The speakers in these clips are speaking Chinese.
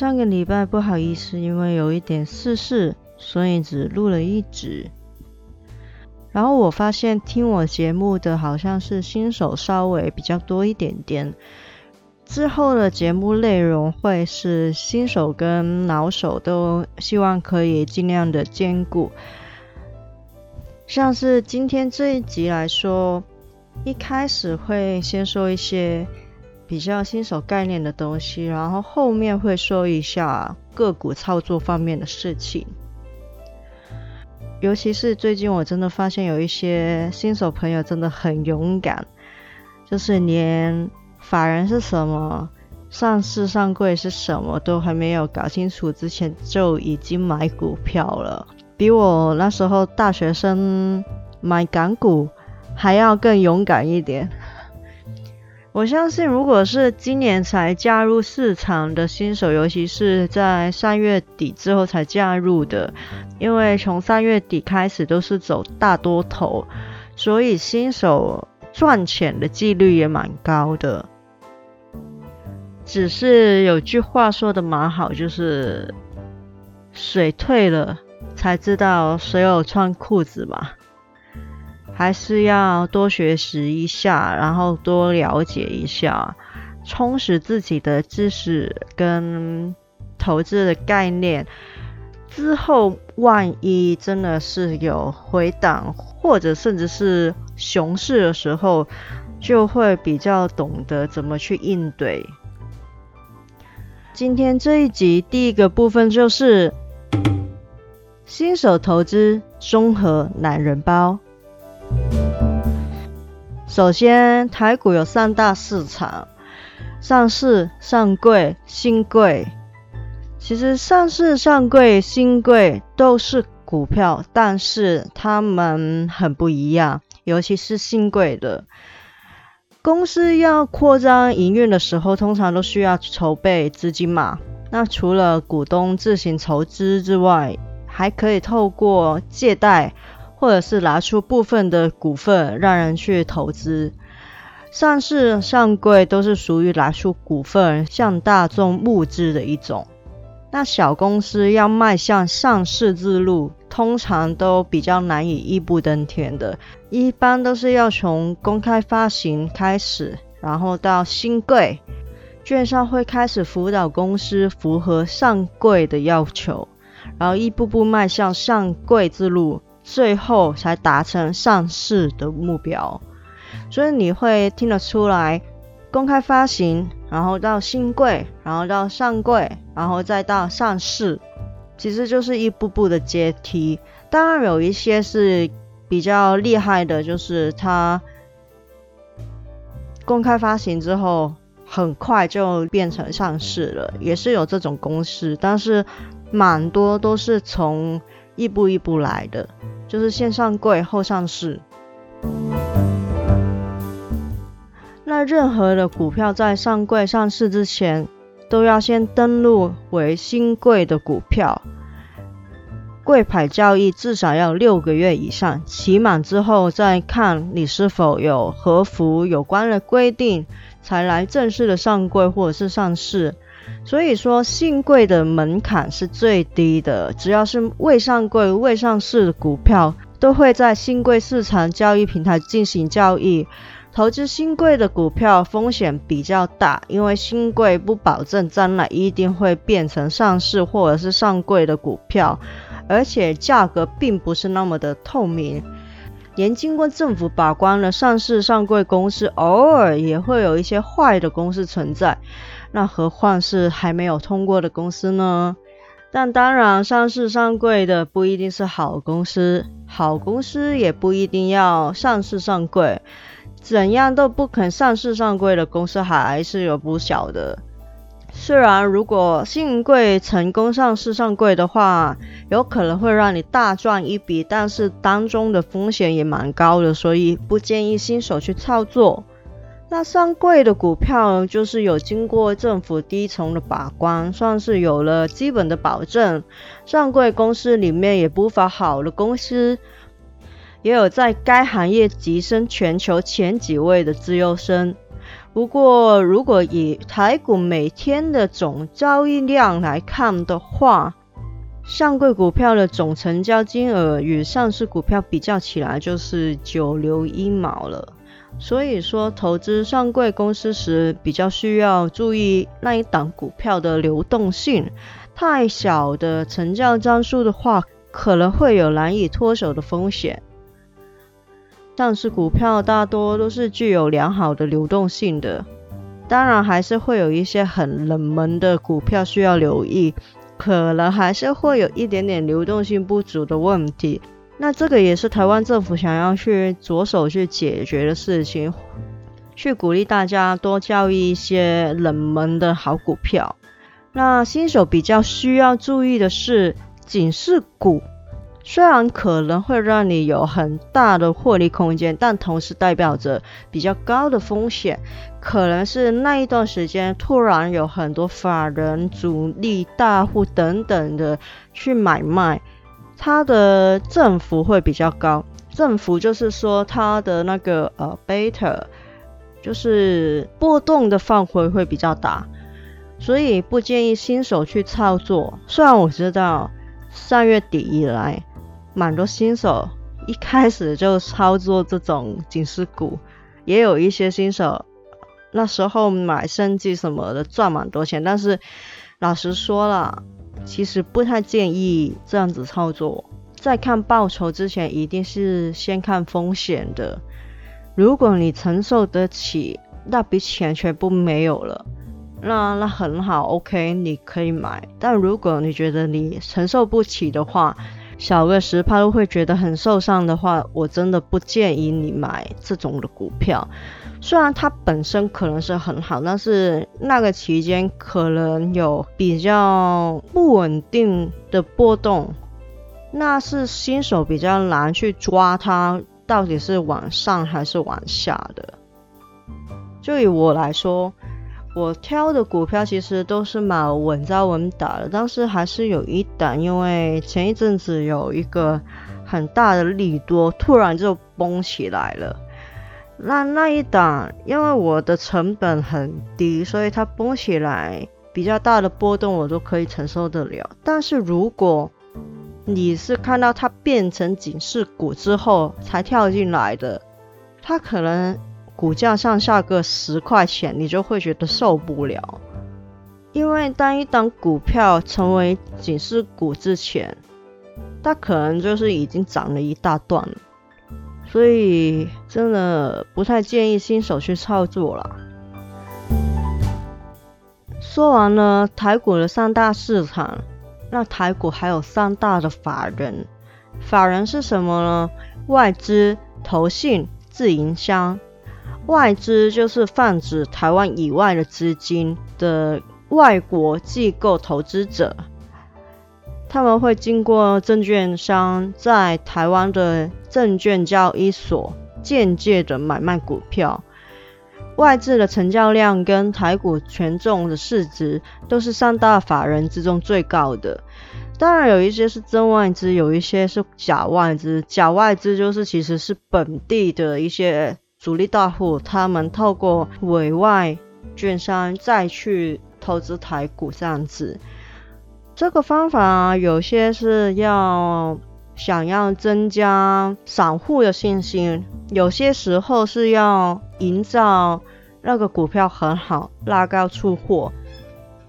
上个礼拜不好意思，因为有一点私事，所以只录了一集。然后我发现听我节目的好像是新手稍微比较多一点点。之后的节目内容会是新手跟老手都希望可以尽量的兼顾。像是今天这一集来说，一开始会先说一些。比较新手概念的东西，然后后面会说一下个股操作方面的事情。尤其是最近，我真的发现有一些新手朋友真的很勇敢，就是连法人是什么、上市上柜是什么都还没有搞清楚之前，就已经买股票了，比我那时候大学生买港股还要更勇敢一点。我相信，如果是今年才加入市场的新手，尤其是在三月底之后才加入的，因为从三月底开始都是走大多头，所以新手赚钱的几率也蛮高的。只是有句话说的蛮好，就是水退了才知道谁有穿裤子嘛。还是要多学习一下，然后多了解一下，充实自己的知识跟投资的概念。之后万一真的是有回档，或者甚至是熊市的时候，就会比较懂得怎么去应对。今天这一集第一个部分就是新手投资综合懒人包。首先，台股有三大市场：上市、上柜、新柜。其实，上市、上柜、新柜都是股票，但是它们很不一样。尤其是新柜的公司要扩张营运的时候，通常都需要筹备资金嘛。那除了股东自行筹资之外，还可以透过借贷。或者是拿出部分的股份让人去投资，上市上柜都是属于拿出股份向大众募资的一种。那小公司要迈向上市之路，通常都比较难以一步登天的，一般都是要从公开发行开始，然后到新柜，券商会开始辅导公司符合上柜的要求，然后一步步迈向上柜之路。最后才达成上市的目标，所以你会听得出来，公开发行，然后到新贵，然后到上柜，然后再到上市，其实就是一步步的阶梯。当然有一些是比较厉害的，就是它公开发行之后，很快就变成上市了，也是有这种公司，但是蛮多都是从一步一步来的。就是先上柜后上市。那任何的股票在上柜上市之前，都要先登录为新贵的股票，柜牌交易至少要六个月以上，期满之后再看你是否有合符有关的规定，才来正式的上柜或者是上市。所以说，新贵的门槛是最低的，只要是未上柜、未上市的股票，都会在新贵市场交易平台进行交易。投资新贵的股票风险比较大，因为新贵不保证将来一定会变成上市或者是上柜的股票，而且价格并不是那么的透明。连经过政府把关的上市上柜公司，偶尔也会有一些坏的公司存在。那何况是还没有通过的公司呢？但当然，上市上柜的不一定是好公司，好公司也不一定要上市上柜。怎样都不肯上市上柜的公司还是有不少的。虽然如果信贵成功上市上柜的话，有可能会让你大赚一笔，但是当中的风险也蛮高的，所以不建议新手去操作。那上柜的股票就是有经过政府低层的把关，算是有了基本的保证。上柜公司里面也不乏好的公司，也有在该行业跻身全球前几位的自由身。不过，如果以台股每天的总交易量来看的话，上柜股票的总成交金额与上市股票比较起来，就是九牛一毛了。所以说，投资上柜公司时，比较需要注意那一档股票的流动性。太小的成交张数的话，可能会有难以脱手的风险。上市股票大多都是具有良好的流动性的，当然还是会有一些很冷门的股票需要留意，可能还是会有一点点流动性不足的问题。那这个也是台湾政府想要去着手去解决的事情，去鼓励大家多交易一些冷门的好股票。那新手比较需要注意的是警示股。虽然可能会让你有很大的获利空间，但同时代表着比较高的风险。可能是那一段时间突然有很多法人、主力、大户等等的去买卖，它的振幅会比较高。振幅就是说它的那个呃贝塔，就是波动的范围会比较大，所以不建议新手去操作。虽然我知道三月底以来。蛮多新手一开始就操作这种警示股，也有一些新手那时候买生计什么的赚蛮多钱，但是老实说了，其实不太建议这样子操作。在看报酬之前，一定是先看风险的。如果你承受得起，那笔钱全部没有了，那那很好，OK，你可以买。但如果你觉得你承受不起的话，小个十趴都会觉得很受伤的话，我真的不建议你买这种的股票。虽然它本身可能是很好，但是那个期间可能有比较不稳定的波动，那是新手比较难去抓它到底是往上还是往下的。就以我来说。我挑的股票其实都是蛮稳扎稳打的，但是还是有一档，因为前一阵子有一个很大的利多，突然就崩起来了。那那一档，因为我的成本很低，所以它崩起来比较大的波动我都可以承受得了。但是如果你是看到它变成警示股之后才跳进来的，它可能。股价上下个十块钱，你就会觉得受不了，因为当一档股票成为警示股之前，它可能就是已经涨了一大段了，所以真的不太建议新手去操作了。说完了台股的三大市场，那台股还有三大的法人，法人是什么呢？外资、投信、自营商。外资就是泛指台湾以外的资金的外国机构投资者，他们会经过证券商在台湾的证券交易所间接的买卖股票。外资的成交量跟台股权重的市值都是三大法人之中最高的。当然有一些是真外资，有一些是假外资。假外资就是其实是本地的一些。主力大户他们透过委外券商再去投资台股这样子，这个方法有些是要想要增加散户的信心，有些时候是要营造那个股票很好，拉高出货。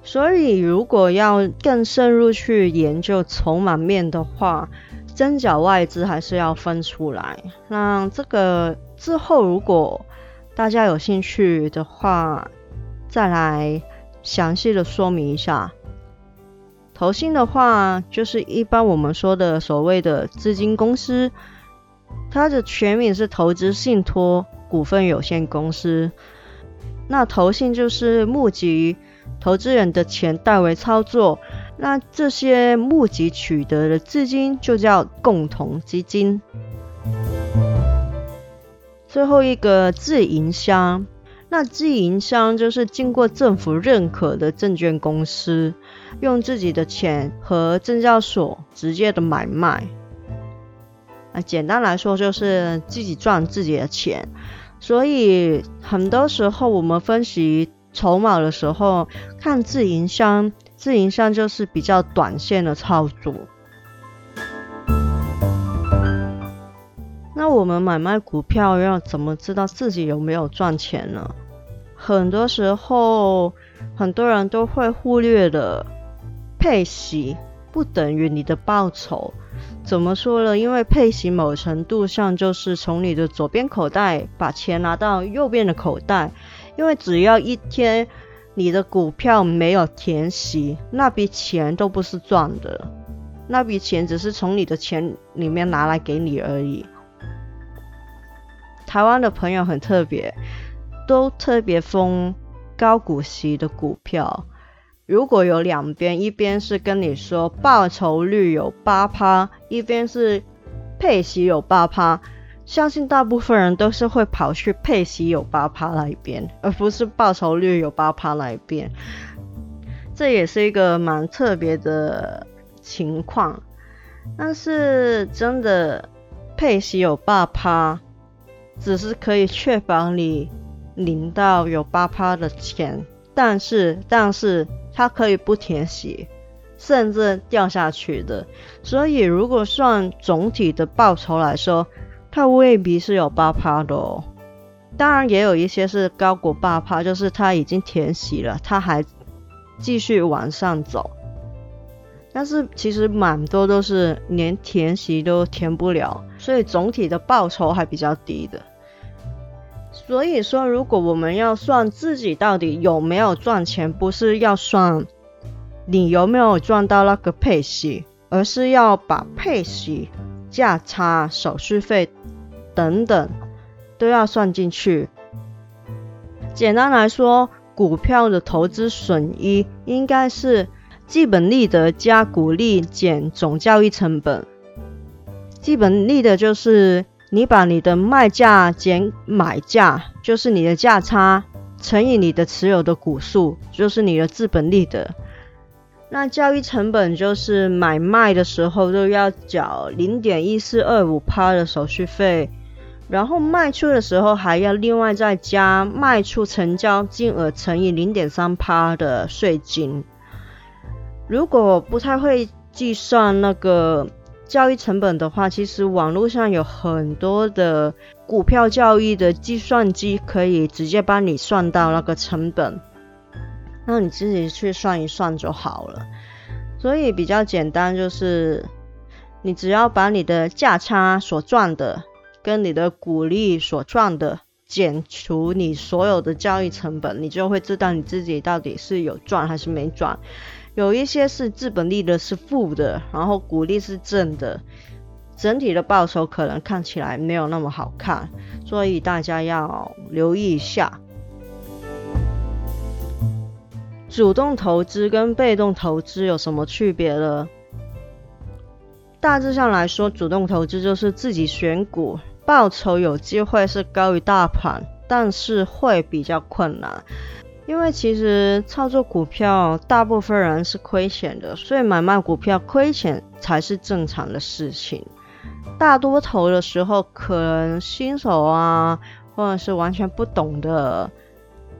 所以如果要更深入去研究筹码面的话，真假外资还是要分出来。那这个。之后，如果大家有兴趣的话，再来详细的说明一下。投信的话，就是一般我们说的所谓的资金公司，它的全名是投资信托股份有限公司。那投信就是募集投资人的钱代为操作，那这些募集取得的资金就叫共同基金。最后一个自营商，那自营商就是经过政府认可的证券公司，用自己的钱和证交所直接的买卖。啊简单来说就是自己赚自己的钱。所以很多时候我们分析筹码的时候，看自营商，自营商就是比较短线的操作。我们买卖股票要怎么知道自己有没有赚钱呢？很多时候，很多人都会忽略的配息不等于你的报酬。怎么说呢？因为配息某程度上就是从你的左边口袋把钱拿到右边的口袋。因为只要一天你的股票没有填息，那笔钱都不是赚的，那笔钱只是从你的钱里面拿来给你而已。台湾的朋友很特别，都特别疯高股息的股票。如果有两边，一边是跟你说报酬率有八趴，一边是配息有八趴，相信大部分人都是会跑去配息有八趴那一边，而不是报酬率有八趴那一边。这也是一个蛮特别的情况。但是真的配息有八趴。只是可以确保你领到有八趴的钱，但是但是它可以不填息，甚至掉下去的。所以如果算总体的报酬来说，它未必是有八趴的哦。当然也有一些是高过八趴，就是它已经填息了，它还继续往上走。但是其实蛮多都是连填息都填不了，所以总体的报酬还比较低的。所以说，如果我们要算自己到底有没有赚钱，不是要算你有没有赚到那个配息，而是要把配息、价差、手续费等等都要算进去。简单来说，股票的投资损益应该是基本利得加股利减总交易成本。基本利得就是。你把你的卖价减买价，就是你的价差乘以你的持有的股数，就是你的资本利得。那交易成本就是买卖的时候都要缴零点一四二五趴的手续费，然后卖出的时候还要另外再加卖出成交金额乘以零点三趴的税金。如果不太会计算那个。交易成本的话，其实网络上有很多的股票交易的计算机，可以直接帮你算到那个成本，那你自己去算一算就好了。所以比较简单，就是你只要把你的价差所赚的跟你的股利所赚的减除你所有的交易成本，你就会知道你自己到底是有赚还是没赚。有一些是资本利的是负的，然后股利是正的，整体的报酬可能看起来没有那么好看，所以大家要留意一下。主动投资跟被动投资有什么区别呢？大致上来说，主动投资就是自己选股，报酬有机会是高于大盘，但是会比较困难。因为其实操作股票，大部分人是亏钱的，所以买卖股票亏钱才是正常的事情。大多头的时候，可能新手啊，或者是完全不懂的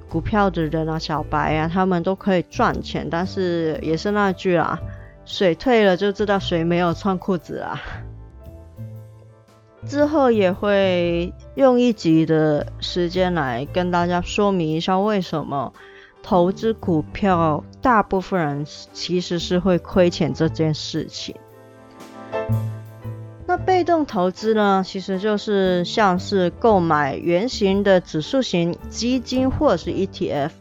股票的人啊，小白啊，他们都可以赚钱。但是也是那句啊，水退了就知道谁没有穿裤子啊。之后也会用一集的时间来跟大家说明一下，为什么投资股票大部分人其实是会亏钱这件事情。那被动投资呢，其实就是像是购买圆形的指数型基金或者是 ETF，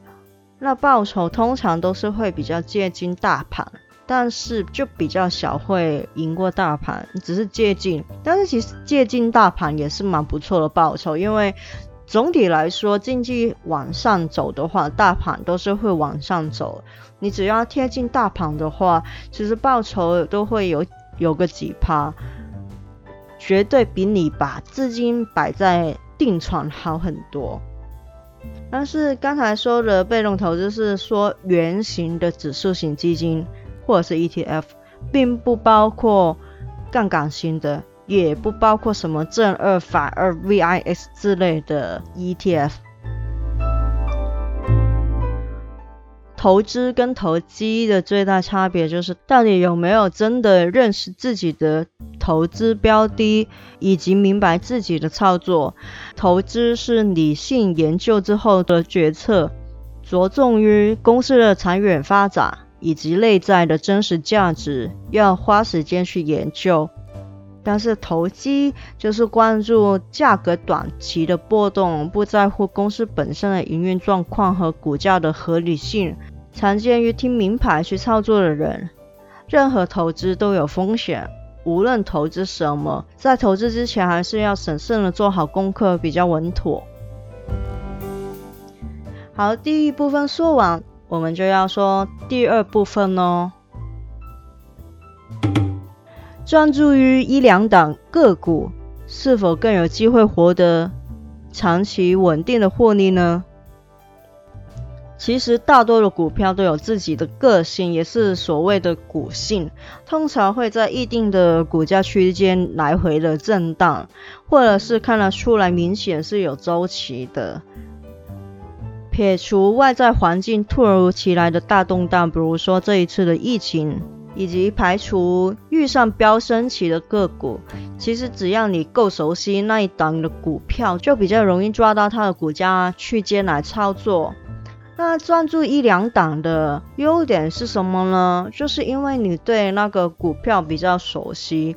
那报酬通常都是会比较接近大盘。但是就比较小会赢过大盘，只是接近。但是其实接近大盘也是蛮不错的报酬，因为总体来说，经济往上走的话，大盘都是会往上走。你只要贴近大盘的话，其实报酬都会有有个几趴，绝对比你把资金摆在定存好很多。但是刚才说的被动投资是说圆形的指数型基金或者是 ETF，并不包括杠杆型的。也不包括什么正二反二 VIX 之类的 ETF。投资跟投机的最大差别就是，到底有没有真的认识自己的投资标的，以及明白自己的操作。投资是理性研究之后的决策，着重于公司的长远发展以及内在的真实价值，要花时间去研究。但是投机就是关注价格短期的波动，不在乎公司本身的营运状况和股价的合理性，常见于听名牌去操作的人。任何投资都有风险，无论投资什么，在投资之前还是要审慎的做好功课，比较稳妥。好，第一部分说完，我们就要说第二部分哦。专注于一两档个股，是否更有机会获得长期稳定的获利呢？其实，大多的股票都有自己的个性，也是所谓的股性，通常会在一定的股价区间来回的震荡，或者是看得出来明显是有周期的。撇除外在环境突如其来的大动荡，比如说这一次的疫情。以及排除遇上飙升期的个股，其实只要你够熟悉那一档的股票，就比较容易抓到它的股价区间来操作。那专注一两档的优点是什么呢？就是因为你对那个股票比较熟悉，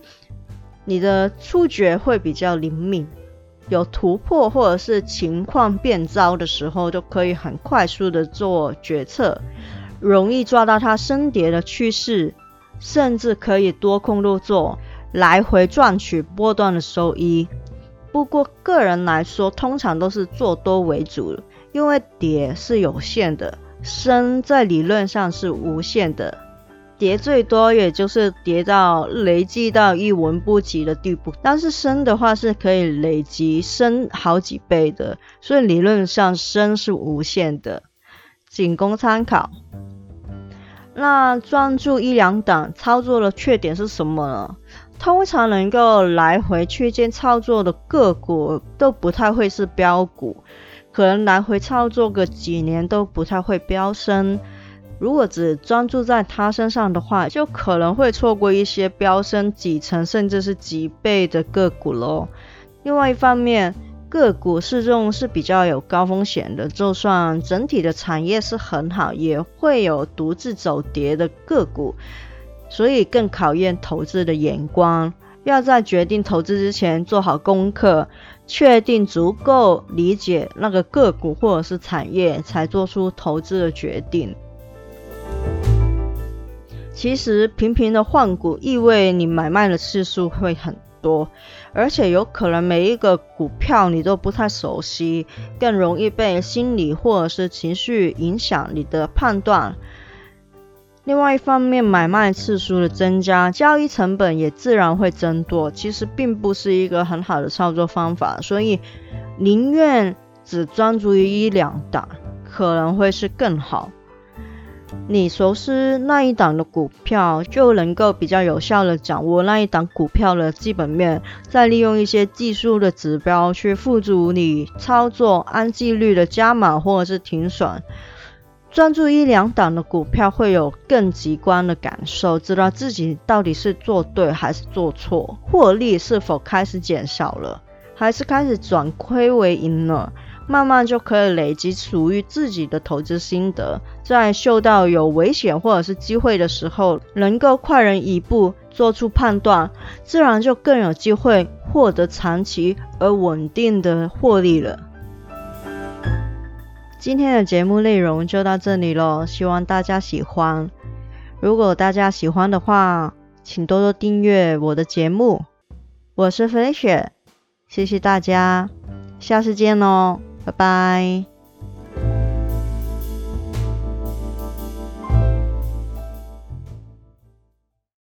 你的触觉会比较灵敏，有突破或者是情况变糟的时候，就可以很快速的做决策，容易抓到它升跌的趋势。甚至可以多空入座，来回赚取波段的收益。不过个人来说，通常都是做多为主，因为跌是有限的，升在理论上是无限的。跌最多也就是跌到累积到一文不值的地步，但是升的话是可以累积升好几倍的，所以理论上升是无限的，仅供参考。那专注一两档操作的缺点是什么呢？通常能够来回区间操作的个股都不太会是标股，可能来回操作个几年都不太会飙升。如果只专注在它身上的话，就可能会错过一些飙升几成甚至是几倍的个股喽。另外一方面，个股市中是比较有高风险的，就算整体的产业是很好，也会有独自走跌的个股，所以更考验投资的眼光。要在决定投资之前做好功课，确定足够理解那个个股或者是产业，才做出投资的决定。其实频频的换股，意味你买卖的次数会很多。而且有可能每一个股票你都不太熟悉，更容易被心理或者是情绪影响你的判断。另外一方面，买卖次数的增加，交易成本也自然会增多，其实并不是一个很好的操作方法。所以宁愿只专注于一两档，可能会是更好。你熟悉那一档的股票，就能够比较有效的掌握那一档股票的基本面，再利用一些技术的指标去辅助你操作，按纪律的加码或者是停损。专注一两档的股票，会有更直观的感受，知道自己到底是做对还是做错，获利是否开始减少了，还是开始转亏为盈了。慢慢就可以累积属于自己的投资心得，在嗅到有危险或者是机会的时候，能够快人一步做出判断，自然就更有机会获得长期而稳定的获利了。今天的节目内容就到这里了，希望大家喜欢。如果大家喜欢的话，请多多订阅我的节目。我是飞雪，谢谢大家。下次见哦，拜拜。